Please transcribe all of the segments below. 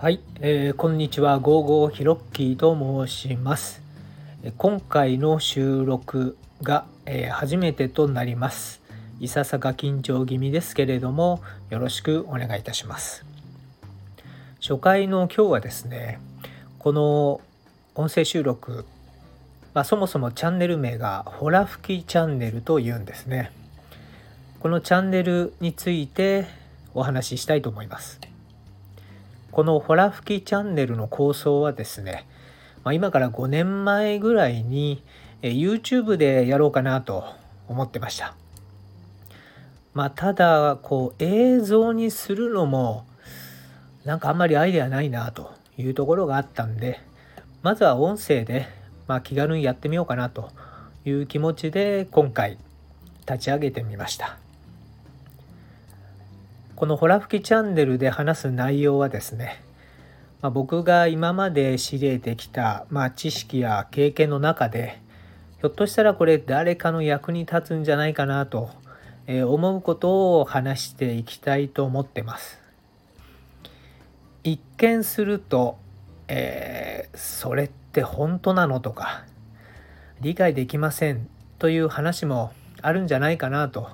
はい、えー、こんにちは、ゴーゴーヒロッキーと申します。今回の収録が、えー、初めてとなります。いささか緊張気味ですけれども、よろしくお願いいたします。初回の今日はですね、この音声収録、まあ、そもそもチャンネル名がホラ吹きチャンネルというんですね。このチャンネルについてお話ししたいと思います。このホラ吹きチャンネルの構想はですね、まあ、今から5年前ぐらいに YouTube でやろうかなと思ってました。まあ、ただこう映像にするのもなんかあんまりアイデアないなというところがあったんでまずは音声で、まあ、気軽にやってみようかなという気持ちで今回立ち上げてみました。このホラ吹きチャンネルで話す内容はですね、まあ、僕が今まで知り得てきた、まあ、知識や経験の中でひょっとしたらこれ誰かの役に立つんじゃないかなと思うことを話していきたいと思ってます。一見すると、えー、それって本当なのとか理解できませんという話もあるんじゃないかなと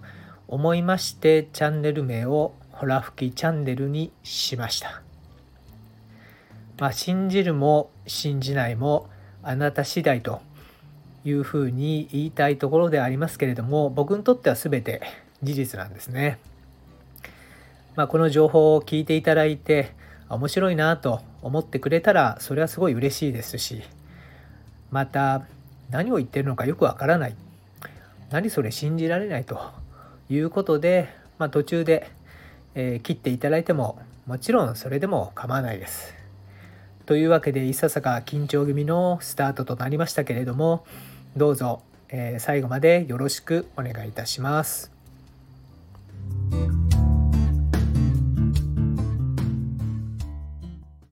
思いましてチャンネル名をホラ吹きチャンネルにしました。まあ、信じるも信じないもあなた次第というふうに言いたいところでありますけれども僕にとっては全て事実なんですね。まあ、この情報を聞いていただいて面白いなと思ってくれたらそれはすごい嬉しいですしまた何を言ってるのかよくわからない何それ信じられないということで、まあ、途中でえー、切っていただいてももちろんそれでも構わないです。というわけでいささか緊張気味のスタートとなりましたけれどもどうぞ、えー、最後までよろしくお願いいたします。